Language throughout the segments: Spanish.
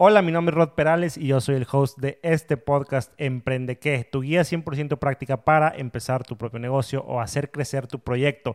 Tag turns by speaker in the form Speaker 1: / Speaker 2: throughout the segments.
Speaker 1: Hola, mi nombre es Rod Perales y yo soy el host de este podcast Emprende qué, tu guía 100% práctica para empezar tu propio negocio o hacer crecer tu proyecto.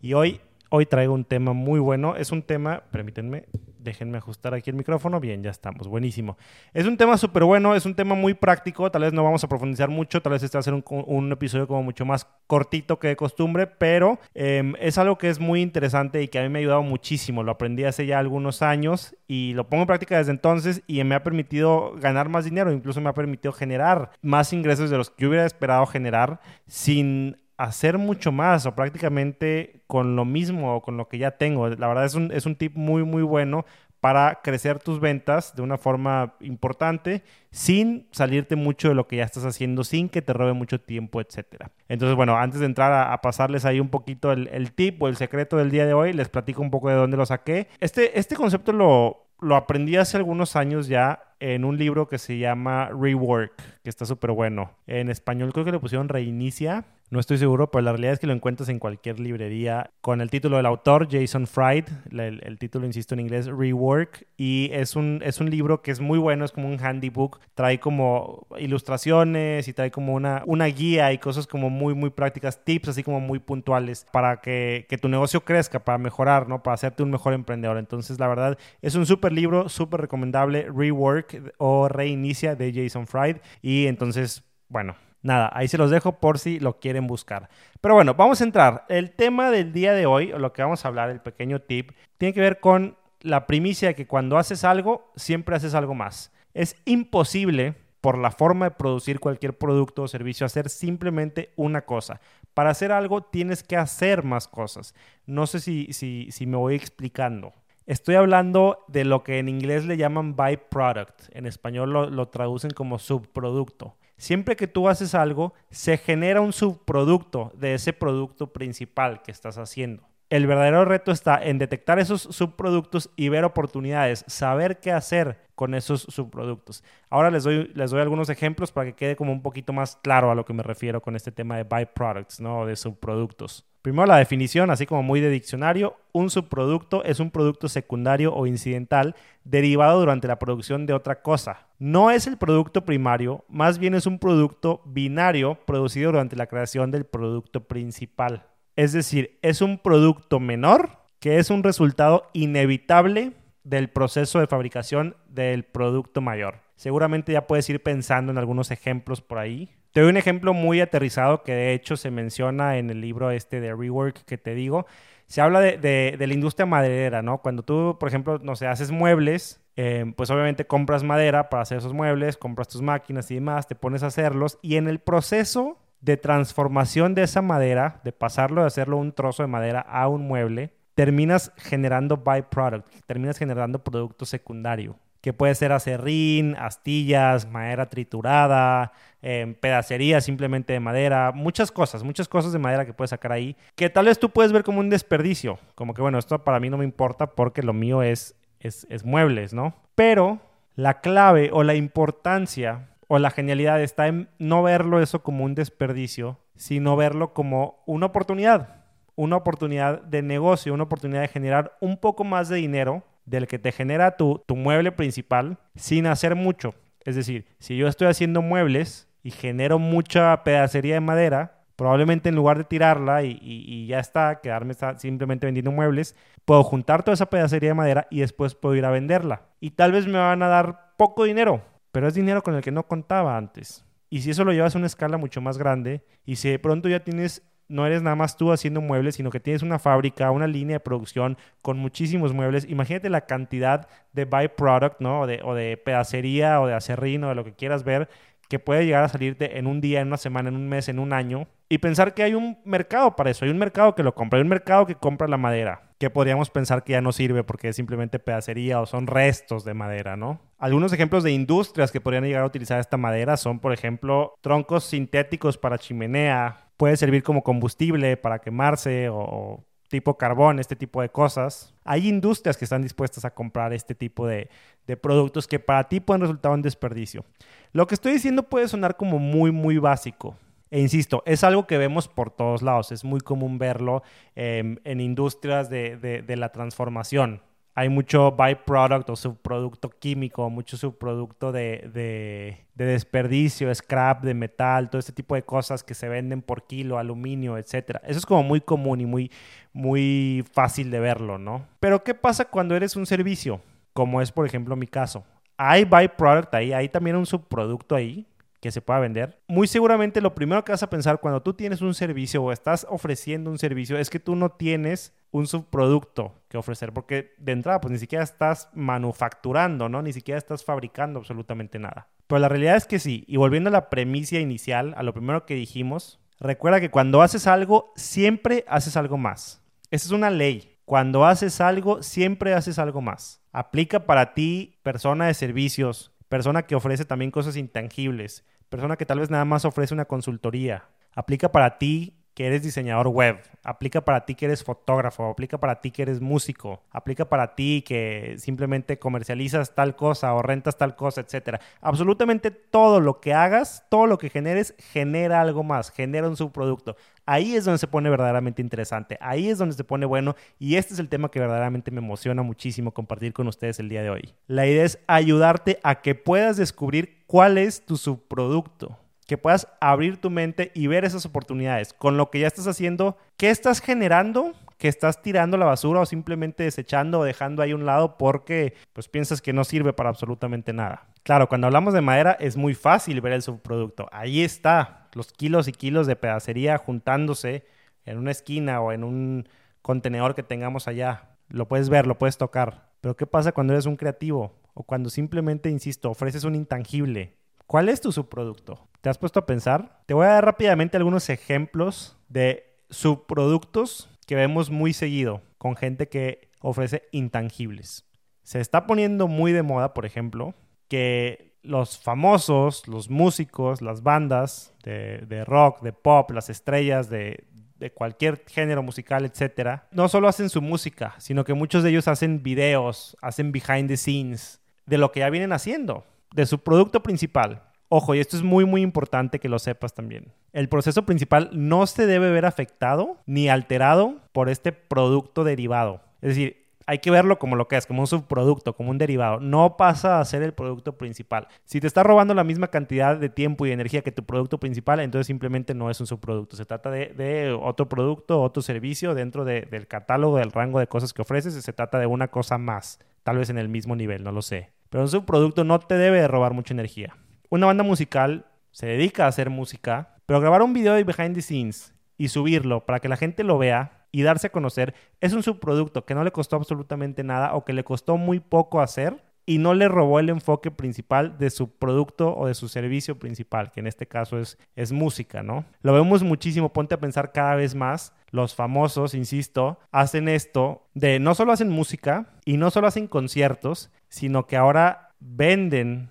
Speaker 1: Y hoy, hoy traigo un tema muy bueno. Es un tema, permítanme, déjenme ajustar aquí el micrófono. Bien, ya estamos, buenísimo. Es un tema súper bueno, es un tema muy práctico. Tal vez no vamos a profundizar mucho, tal vez este va a ser un, episodio como mucho más cortito que de costumbre, pero em, es algo que es muy interesante y que a mí me ha ayudado muchísimo. Lo aprendí hace ya algunos años y lo pongo en práctica desde entonces y me ha permitido ganar más dinero, incluso me ha permitido generar más ingresos de los que yo hubiera esperado generar sin hacer mucho más o prácticamente con lo mismo o con lo que ya tengo. La verdad es un, es un tip muy, muy bueno para crecer tus ventas de una forma importante sin salirte mucho de lo que ya estás haciendo, sin que te robe mucho tiempo, etc. Entonces, bueno, antes de entrar a, pasarles ahí un poquito el, el, tip o el secreto del día de hoy, les platico un poco de dónde lo saqué. Este, este concepto lo, lo aprendí hace algunos años ya en un libro que se llama Rework, que está súper bueno. En español creo que le pusieron Reinicia no estoy seguro, pero la realidad es que lo encuentras en cualquier librería con el título del autor, Jason Fried. El, título, insisto, en inglés, Rework. Y es un, es un libro que es muy bueno, es como un handybook. Trae como ilustraciones y trae como una, una guía y cosas como muy, muy prácticas, tips así como muy puntuales para que, que tu negocio crezca, para mejorar, ¿no? Para hacerte un mejor emprendedor. Entonces, la verdad, es un súper libro, súper recomendable, Rework o Reinicia de Jason Fried. Y entonces, bueno, Nada, ahí se los dejo por si lo quieren buscar. Pero bueno, vamos a entrar. El tema del día de hoy, o lo que vamos a hablar, el pequeño tip, tiene que ver con la primicia de que cuando haces algo, siempre haces algo más. Es imposible, por la forma de producir cualquier producto o servicio, hacer simplemente una cosa. Para hacer algo tienes que hacer más cosas. No sé si, si, si me voy explicando. Estoy hablando de lo que en inglés le llaman byproduct. En español lo, lo traducen como subproducto. Siempre que tú haces algo, se genera un subproducto de ese producto principal que estás haciendo. El verdadero reto está en detectar esos subproductos y ver oportunidades, saber qué hacer con esos subproductos. Ahora les doy, algunos ejemplos para que quede como un poquito más claro a lo que me refiero con este tema de byproducts, ¿no? De subproductos. Primero la definición, así como muy de diccionario, un subproducto es un producto secundario o incidental derivado durante la producción de otra cosa. No es el producto primario, más bien es un producto binario producido durante la creación del producto principal. Es decir, es un producto menor que es un resultado inevitable del proceso de fabricación del producto mayor. Seguramente ya puedes ir pensando en algunos ejemplos por ahí. Te doy un ejemplo muy aterrizado que de hecho se menciona en el libro este de Rework que te digo. Se habla de, la industria maderera, ¿no? Cuando tú, por ejemplo, no sé, haces muebles, eh, pues obviamente compras madera para hacer esos muebles, compras tus máquinas y demás, te pones a hacerlos y en el proceso de transformación de esa madera, de pasarlo de hacerlo un trozo de madera a un mueble, terminas generando byproduct, terminas generando producto secundario que puede ser acerrín, astillas, madera triturada, eh, pedacería simplemente de madera, muchas cosas, muchas cosas de madera que puedes sacar ahí, que tal vez tú puedes ver como un desperdicio, como que bueno, esto para mí no me importa porque lo mío es, es, es muebles, ¿no? Pero la clave o la importancia o la genialidad está en no verlo eso como un desperdicio, sino verlo como una oportunidad, una oportunidad de negocio, una oportunidad de generar un poco más de dinero del que te genera tu, mueble principal sin hacer mucho. Es decir, si yo estoy haciendo muebles y genero mucha pedacería de madera, probablemente en lugar de tirarla y, ya está, quedarme simplemente vendiendo muebles, puedo juntar toda esa pedacería de madera y después puedo ir a venderla. Y tal vez me van a dar poco dinero, pero es dinero con el que no contaba antes. Y si eso lo llevas a una escala mucho más grande y si de pronto ya tienes no eres nada más tú haciendo muebles, sino que tienes una fábrica, una línea de producción con muchísimos muebles. Imagínate la cantidad de byproduct, ¿no? O de, o de pedacería o de acerrín o de lo que quieras ver que puede llegar a salirte en un día, en una semana, en un mes, en un año. Y pensar que hay un mercado para eso, hay un mercado que lo compra, hay un mercado que compra la madera, que podríamos pensar que ya no sirve porque es simplemente pedacería o son restos de madera, ¿no? Algunos ejemplos de industrias que podrían llegar a utilizar esta madera son, por ejemplo, troncos sintéticos para chimenea, puede servir como combustible para quemarse o, tipo carbón, este tipo de cosas. Hay industrias que están dispuestas a comprar este tipo de, de, productos que para ti pueden resultar un desperdicio. Lo que estoy diciendo puede sonar como muy, muy básico. E insisto, es algo que vemos por todos lados. Es muy común verlo em, en industrias de, de, la transformación. hay mucho byproduct o subproducto químico, mucho subproducto de, de, de, desperdicio, scrap de metal, todo este tipo de cosas que se venden por kilo, aluminio, etc. Eso es como muy común y muy, muy fácil de verlo, ¿no? Pero ¿qué pasa cuando eres un servicio? Como es, por ejemplo, mi caso. Hay byproduct ahí, hay también un subproducto ahí que se pueda vender. Muy seguramente lo primero que vas a pensar cuando tú tienes un servicio o estás ofreciendo un servicio es que tú no tienes un subproducto que ofrecer, porque de entrada pues ni siquiera estás manufacturando, ¿no? Ni siquiera estás fabricando absolutamente nada. Pero la realidad es que sí, y volviendo a la premisa inicial, a lo primero que dijimos, recuerda que cuando haces algo, siempre haces algo más. Esa es una ley. Cuando haces algo, siempre haces algo más. Aplica para ti, persona de servicios, persona que ofrece también cosas intangibles, persona que tal vez nada más ofrece una consultoría. Aplica para ti que eres diseñador web, aplica para ti que eres fotógrafo, aplica para ti que eres músico, aplica para ti que simplemente comercializas tal cosa o rentas tal cosa, etcétera. Absolutamente todo lo que hagas, todo lo que generes, genera algo más, genera un subproducto. Ahí es donde se pone verdaderamente interesante, ahí es donde se pone bueno y este es el tema que verdaderamente me emociona muchísimo compartir con ustedes el día de hoy. La idea es ayudarte a que puedas descubrir cuál es tu subproducto que puedas abrir tu mente y ver esas oportunidades con lo que ya estás haciendo, qué estás generando, que estás tirando la basura o simplemente desechando o dejando ahí un lado porque pues piensas que no sirve para absolutamente nada. Claro, cuando hablamos de madera es muy fácil ver el subproducto. Ahí está, los kilos y kilos de pedacería juntándose en una esquina o en un contenedor que tengamos allá. Lo puedes ver, lo puedes tocar. Pero ¿qué pasa cuando eres un creativo? O cuando simplemente, insisto, ofreces un intangible. ¿Cuál es tu subproducto? ¿Te has puesto a pensar? Te voy a dar rápidamente algunos ejemplos de subproductos que vemos muy seguido con gente que ofrece intangibles. Se está poniendo muy de moda, por ejemplo, que los famosos, los músicos, las bandas de, rock, de pop, las estrellas de, de cualquier género musical, etcétera, no solo hacen su música, sino que muchos de ellos hacen videos, hacen behind the scenes de lo que ya vienen haciendo, de su producto principal. Ojo, y esto es muy muy importante que lo sepas también. El proceso principal no se debe ver afectado ni alterado por este producto derivado. Es decir, hay que verlo como lo que es, como un subproducto, como un derivado. No pasa a ser el producto principal. Si te está robando la misma cantidad de tiempo y energía que tu producto principal, entonces simplemente no es un subproducto. Se trata de, otro producto, otro servicio dentro del catálogo, del rango de cosas que ofreces. Se trata de una cosa más, tal vez en el mismo nivel, no lo sé. Pero un subproducto no te debe de robar mucha energía una banda musical se dedica a hacer música, pero grabar un video de behind the scenes y subirlo para que la gente lo vea y darse a conocer es un subproducto que no le costó absolutamente nada o que le costó muy poco hacer y no le robó el enfoque principal de su producto o de su servicio principal, que en este caso es, es música, ¿no? Lo vemos muchísimo, ponte a pensar cada vez más, los famosos, insisto, hacen esto de no solo hacen música y no solo hacen conciertos, sino que ahora venden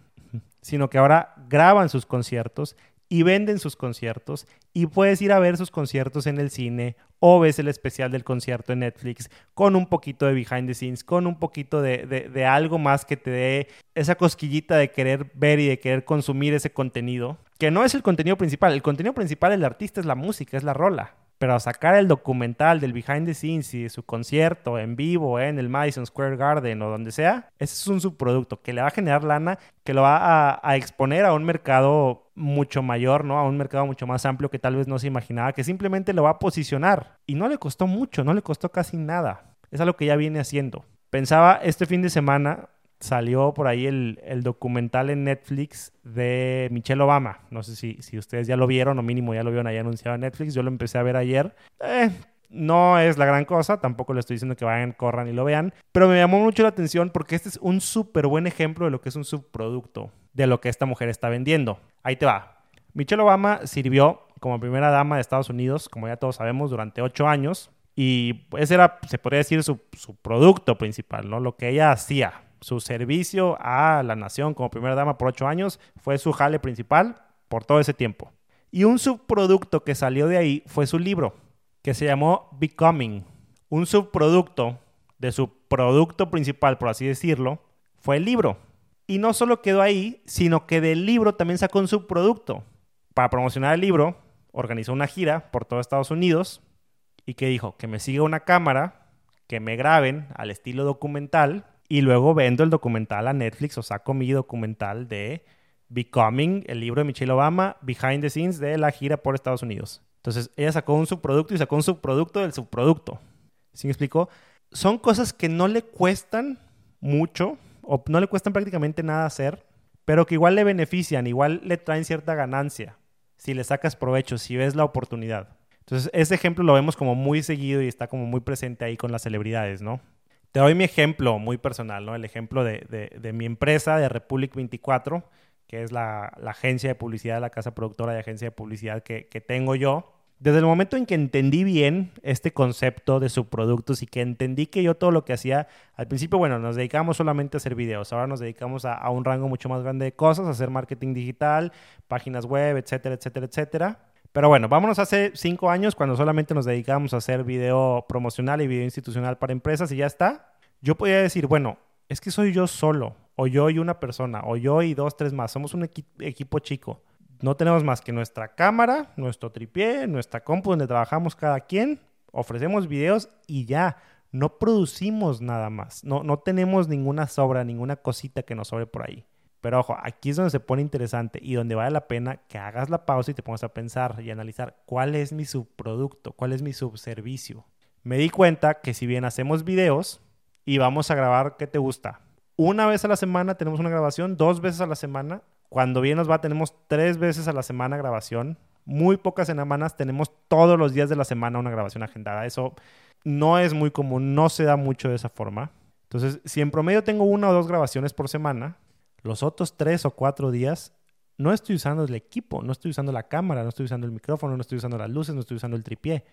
Speaker 1: sino que ahora graban sus conciertos y venden sus conciertos y puedes ir a ver sus conciertos en el cine o ves el especial del concierto en Netflix con un poquito de behind the scenes, con un poquito de, de, algo más que te dé esa cosquillita de querer ver y de querer consumir ese contenido, que no es el contenido principal, el contenido principal del artista es la música, es la rola. Pero sacar el documental del behind the scenes y de su concierto en vivo en el Madison Square Garden o donde sea, ese es un subproducto que le va a generar lana, que lo va a, exponer a un mercado mucho mayor, ¿no? A un mercado mucho más amplio que tal vez no se imaginaba, que simplemente lo va a posicionar. Y no le costó mucho, no le costó casi nada. Es algo que ya viene haciendo. Pensaba este fin de semana, salió por ahí el, documental en Netflix de Michelle Obama. No sé si, si ustedes ya lo vieron o mínimo ya lo vieron ahí anunciado en Netflix. Yo lo empecé a ver ayer. Eh, no es la gran cosa, tampoco le estoy diciendo que vayan, corran y lo vean, pero me llamó mucho la atención porque este es un súper buen ejemplo de lo que es un subproducto de lo que esta mujer está vendiendo. Ahí te va. Michelle Obama sirvió como primera dama de Estados Unidos, como ya todos sabemos, durante ocho años. Y ese era, se podría decir, su, su producto principal, ¿no? Lo que ella hacía su servicio a la nación como primera dama por ocho años fue su jale principal por todo ese tiempo. Y un subproducto que salió de ahí fue su libro, que se llamó Becoming. Un subproducto de su producto principal, por así decirlo, fue el libro. Y no solo quedó ahí, sino que del libro también sacó un subproducto. Para promocionar el libro, organizó una gira por todo Estados Unidos y que dijo que me siga una cámara que me graben al estilo documental y luego vendo el documental a Netflix o saco mi documental de Becoming, el libro de Michelle Obama, Behind the Scenes de la gira por Estados Unidos. Entonces ella sacó un subproducto y sacó un subproducto del subproducto. ¿Sí me explico? Son cosas que no le cuestan mucho o no le cuestan prácticamente nada hacer, pero que igual le benefician, igual le traen cierta ganancia si le sacas provecho, si ves la oportunidad. Entonces, ese ejemplo lo vemos como muy seguido y está como muy presente ahí con las celebridades, ¿no? Te doy mi ejemplo muy personal, ¿no? El ejemplo de, mi empresa, de Republic 24, que es la, agencia de publicidad, la casa productora de agencia de publicidad que, tengo yo. Desde el momento en que entendí bien este concepto de subproductos y que entendí que yo todo lo que hacía, al principio, bueno, nos dedicamos solamente a hacer videos, ahora nos dedicamos a, un rango mucho más grande de cosas, hacer marketing digital, páginas web, etcétera, etcétera, etcétera. Pero bueno, vámonos hace cinco años cuando solamente nos dedicábamos a hacer video promocional y video institucional para empresas y ya está. Yo podía decir, bueno, es que soy yo solo, o yo y una persona, o yo y dos, tres más. Somos un equipo chico. No tenemos más que nuestra cámara, nuestro tripié, nuestra compu donde trabajamos cada quien, ofrecemos videos y ya. No producimos nada más. No, no tenemos ninguna sobra, ninguna cosita que nos sobre por ahí. Pero ojo, aquí es donde se pone interesante y donde vale la pena que hagas la pausa y te pongas a pensar y analizar cuál es mi subproducto, cuál es mi subservicio. Me di cuenta que si bien hacemos videos y vamos a grabar, ¿qué te gusta? Una vez a la semana tenemos una grabación, dos veces a la semana. Cuando bien nos va, tenemos tres veces a la semana grabación. Muy pocas semanas tenemos todos los días de la semana una grabación agendada. Eso no es muy común, no se da mucho de esa forma. Entonces, si en promedio tengo una o dos grabaciones por semana, los otros tres o cuatro días no estoy usando el equipo, no estoy usando la cámara, no estoy usando el micrófono, no estoy usando las luces, no estoy usando el tripié,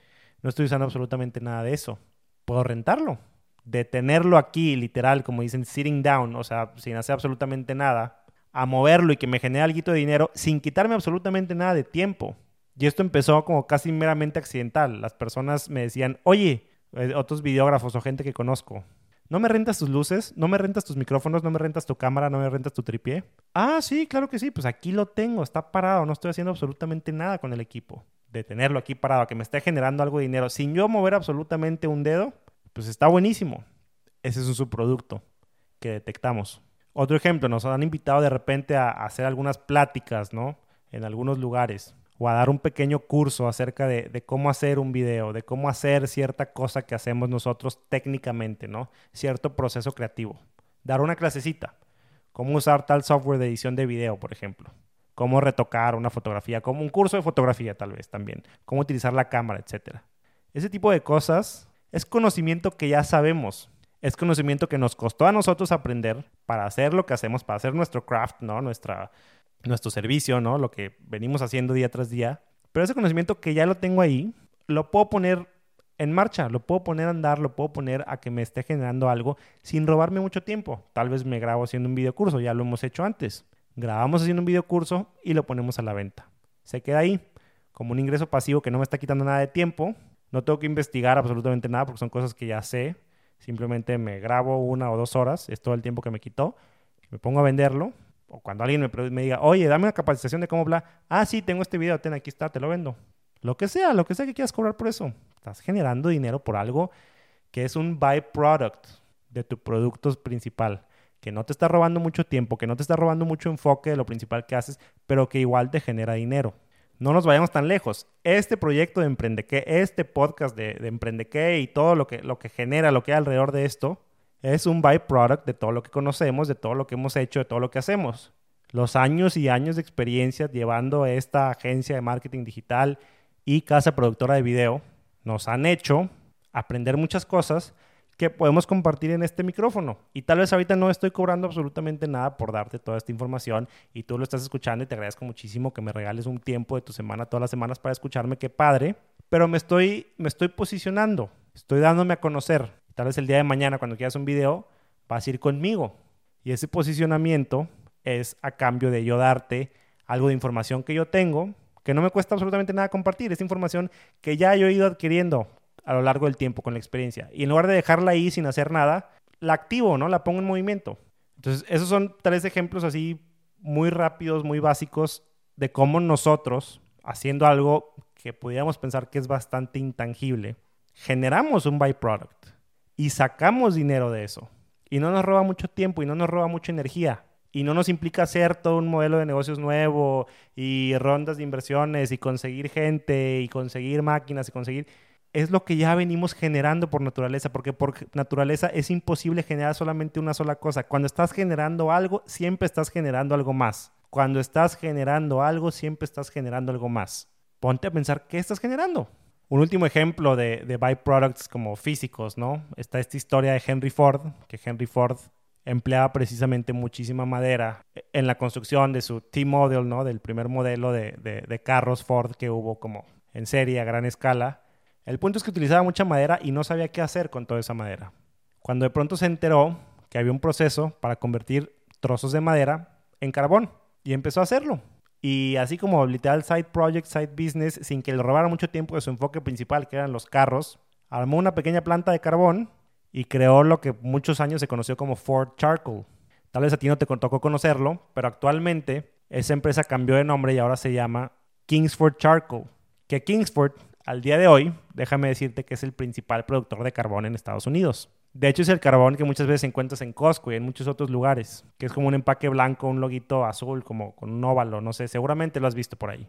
Speaker 1: no estoy usando absolutamente nada de eso. Puedo rentarlo, detenerlo aquí, literal, como dicen, sitting down, o sea, sin hacer absolutamente nada, a moverlo y que me genere algo de dinero sin quitarme absolutamente nada de tiempo. Y esto empezó como casi meramente accidental. Las personas me decían, oye, eh, otros videógrafos o gente que conozco, ¿No me rentas tus luces? ¿No me rentas tus micrófonos? ¿No me rentas tu cámara? ¿No me rentas tu tripié? Ah, sí, claro que sí. Pues aquí lo tengo, está parado. No estoy haciendo absolutamente nada con el equipo. De tenerlo aquí parado, que me esté generando algo de dinero sin yo mover absolutamente un dedo, pues está buenísimo. Ese es un subproducto que detectamos. Otro ejemplo, nos han invitado de repente a hacer algunas pláticas, ¿no? En algunos lugares o a dar un pequeño curso acerca de, cómo hacer un video, de cómo hacer cierta cosa que hacemos nosotros técnicamente, ¿no? Cierto proceso creativo. Dar una clasecita. Cómo usar tal software de edición de video, por ejemplo. Cómo retocar una fotografía, como un curso de fotografía tal vez también. Cómo utilizar la cámara, etc. Ese tipo de cosas es conocimiento que ya sabemos. Es conocimiento que nos costó a nosotros aprender para hacer lo que hacemos, para hacer nuestro craft, ¿no? Nuestra, nuestro servicio, ¿no? Lo que venimos haciendo día tras día. Pero ese conocimiento que ya lo tengo ahí, lo puedo poner en marcha, lo puedo poner a andar, lo puedo poner a que me esté generando algo sin robarme mucho tiempo. Tal vez me grabo haciendo un video curso, ya lo hemos hecho antes. Grabamos haciendo un video curso y lo ponemos a la venta. Se queda ahí como un ingreso pasivo que no me está quitando nada de tiempo. No tengo que investigar absolutamente nada porque son cosas que ya sé. Simplemente me grabo una o dos horas, es todo el tiempo que me quitó. Me pongo a venderlo o cuando alguien me, me, diga, oye, dame una capacitación de cómo bla, ah, sí, tengo este video, ten, aquí está, te lo vendo. Lo que sea, lo que sea que quieras cobrar por eso. Estás generando dinero por algo que es un byproduct de tu producto principal, que no te está robando mucho tiempo, que no te está robando mucho enfoque de lo principal que haces, pero que igual te genera dinero. No nos vayamos tan lejos. Este proyecto de Emprendeque, este podcast de, de Emprendeque y todo lo que, lo que genera, lo que hay alrededor de esto, es un byproduct de todo lo que conocemos, de todo lo que hemos hecho, de todo lo que hacemos. Los años y años de experiencia llevando esta agencia de marketing digital y casa productora de video nos han hecho aprender muchas cosas que podemos compartir en este micrófono. Y tal vez ahorita no estoy cobrando absolutamente nada por darte toda esta información y tú lo estás escuchando y te agradezco muchísimo que me regales un tiempo de tu semana todas las semanas para escucharme, qué padre. Pero me estoy, me estoy posicionando, estoy dándome a conocer. Tal vez el día de mañana, cuando quieras un video, vas a ir conmigo. Y ese posicionamiento es a cambio de yo darte algo de información que yo tengo, que no me cuesta absolutamente nada compartir. Es información que ya yo he ido adquiriendo a lo largo del tiempo con la experiencia. Y en lugar de dejarla ahí sin hacer nada, la activo, ¿no? La pongo en movimiento. Entonces, esos son tres ejemplos así muy rápidos, muy básicos de cómo nosotros, haciendo algo que pudiéramos pensar que es bastante intangible, generamos un byproduct. Y sacamos dinero de eso. Y no nos roba mucho tiempo y no nos roba mucha energía. Y no nos implica hacer todo un modelo de negocios nuevo y rondas de inversiones y conseguir gente y conseguir máquinas y conseguir... Es lo que ya venimos generando por naturaleza, porque por naturaleza es imposible generar solamente una sola cosa. Cuando estás generando algo, siempre estás generando algo más. Cuando estás generando algo, siempre estás generando algo más. Ponte a pensar, ¿qué estás generando? Un último ejemplo de, byproducts como físicos, ¿no? Está esta historia de Henry Ford, que Henry Ford empleaba precisamente muchísima madera en la construcción de su T-Model, ¿no? Del primer modelo de, de, de, carros Ford que hubo como en serie a gran escala. El punto es que utilizaba mucha madera y no sabía qué hacer con toda esa madera. Cuando de pronto se enteró que había un proceso para convertir trozos de madera en carbón y empezó a hacerlo. Y así como literal side project, side business, sin que le robara mucho tiempo de su enfoque principal, que eran los carros, armó una pequeña planta de carbón y creó lo que muchos años se conoció como Ford Charcoal. Tal vez a ti no te tocó conocerlo, pero actualmente esa empresa cambió de nombre y ahora se llama Kingsford Charcoal. Que Kingsford, al día de hoy, déjame decirte que es el principal productor de carbón en Estados Unidos. De hecho, es el carbón que muchas veces encuentras en Costco y en muchos otros lugares, que es como un empaque blanco, un loguito azul, como con un óvalo, no sé, seguramente lo has visto por ahí.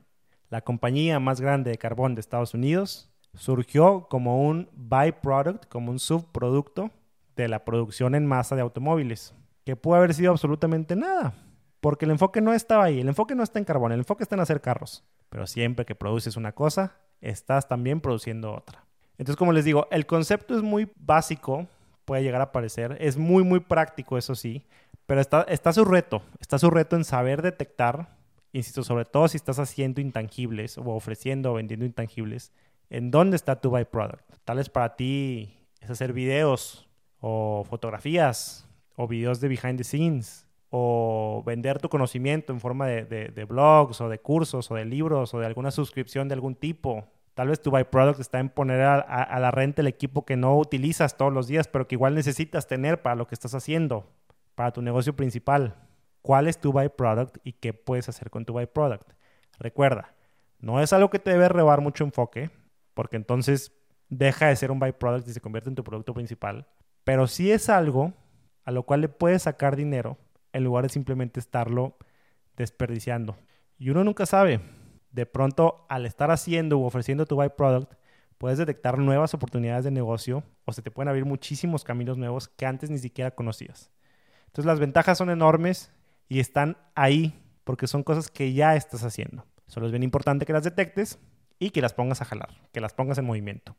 Speaker 1: La compañía más grande de carbón de Estados Unidos surgió como un byproduct, como un subproducto de la producción en masa de automóviles, que puede haber sido absolutamente nada, porque el enfoque no estaba ahí, el enfoque no está en carbón, el enfoque está en hacer carros, pero siempre que produces una cosa, estás también produciendo otra. Entonces, como les digo, el concepto es muy básico, puede llegar a parecer. Es muy, muy práctico, eso sí. Pero está, está su reto. Está su reto en saber detectar, insisto, sobre todo si estás haciendo intangibles o ofreciendo o vendiendo intangibles, en dónde está tu byproduct. Tal vez para ti es hacer videos o fotografías o videos de behind the scenes o vender tu conocimiento en forma de, de blogs o de cursos o de libros o de alguna suscripción de algún tipo Tal vez tu byproduct está en poner a, la renta el equipo que no utilizas todos los días, pero que igual necesitas tener para lo que estás haciendo, para tu negocio principal. ¿Cuál es tu byproduct y qué puedes hacer con tu byproduct? Recuerda, no es algo que te debe robar mucho enfoque, porque entonces deja de ser un byproduct y se convierte en tu producto principal, pero sí es algo a lo cual le puedes sacar dinero en lugar de simplemente estarlo desperdiciando. Y uno nunca sabe de pronto al estar haciendo u ofreciendo tu byproduct, puedes detectar nuevas oportunidades de negocio o se te pueden abrir muchísimos caminos nuevos que antes ni siquiera conocías. Entonces las ventajas son enormes y están ahí porque son cosas que ya estás haciendo. Solo es bien importante que las detectes y que las pongas a jalar, que las pongas en movimiento.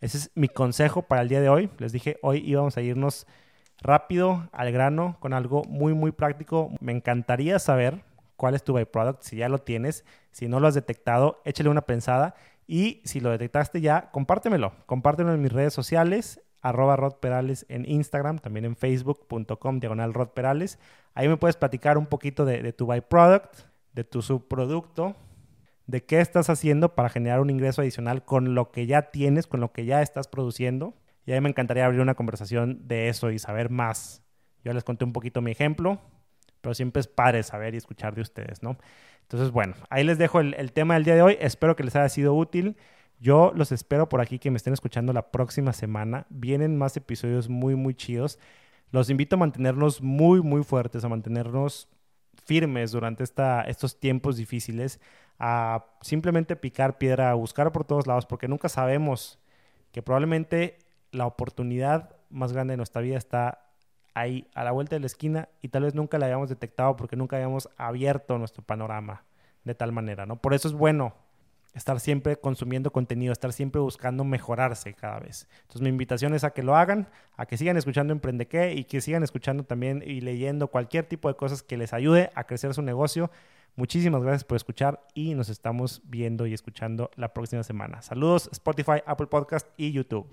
Speaker 1: Ese es mi consejo para el día de hoy. Les dije, hoy íbamos a irnos rápido al grano con algo muy, muy práctico. Me encantaría saber cuál es tu byproduct, si ya lo tienes, si no lo has detectado, échale una pensada y si lo detectaste ya, compártemelo, compártelo en mis redes sociales, arroba Rod Perales en Instagram, también en facebook.com diagonal Rod Perales. Ahí me puedes platicar un poquito de, de tu byproduct, de tu subproducto, de qué estás haciendo para generar un ingreso adicional con lo que ya tienes, con lo que ya estás produciendo. Y ahí me encantaría abrir una conversación de eso y saber más. Yo les conté un poquito mi ejemplo, pero siempre es padre saber y escuchar de ustedes, ¿no? Entonces, bueno, ahí les dejo el, tema del día de hoy. Espero que les haya sido útil. Yo los espero por aquí que me estén escuchando la próxima semana. Vienen más episodios muy, muy chidos. Los invito a mantenernos muy, muy fuertes, a mantenernos firmes durante esta, estos tiempos difíciles, a simplemente picar piedra, a buscar por todos lados, porque nunca sabemos que probablemente la oportunidad más grande de nuestra vida está ahí a la vuelta de la esquina y tal vez nunca la habíamos detectado porque nunca habíamos abierto nuestro panorama de tal manera, ¿no? Por eso es bueno estar siempre consumiendo contenido, estar siempre buscando mejorarse cada vez. Entonces mi invitación es a que lo hagan, a que sigan escuchando Emprende qué y que sigan escuchando también y leyendo cualquier tipo de cosas que les ayude a crecer su negocio. Muchísimas gracias por escuchar y nos estamos viendo y escuchando la próxima semana. Saludos Spotify, Apple Podcast y YouTube.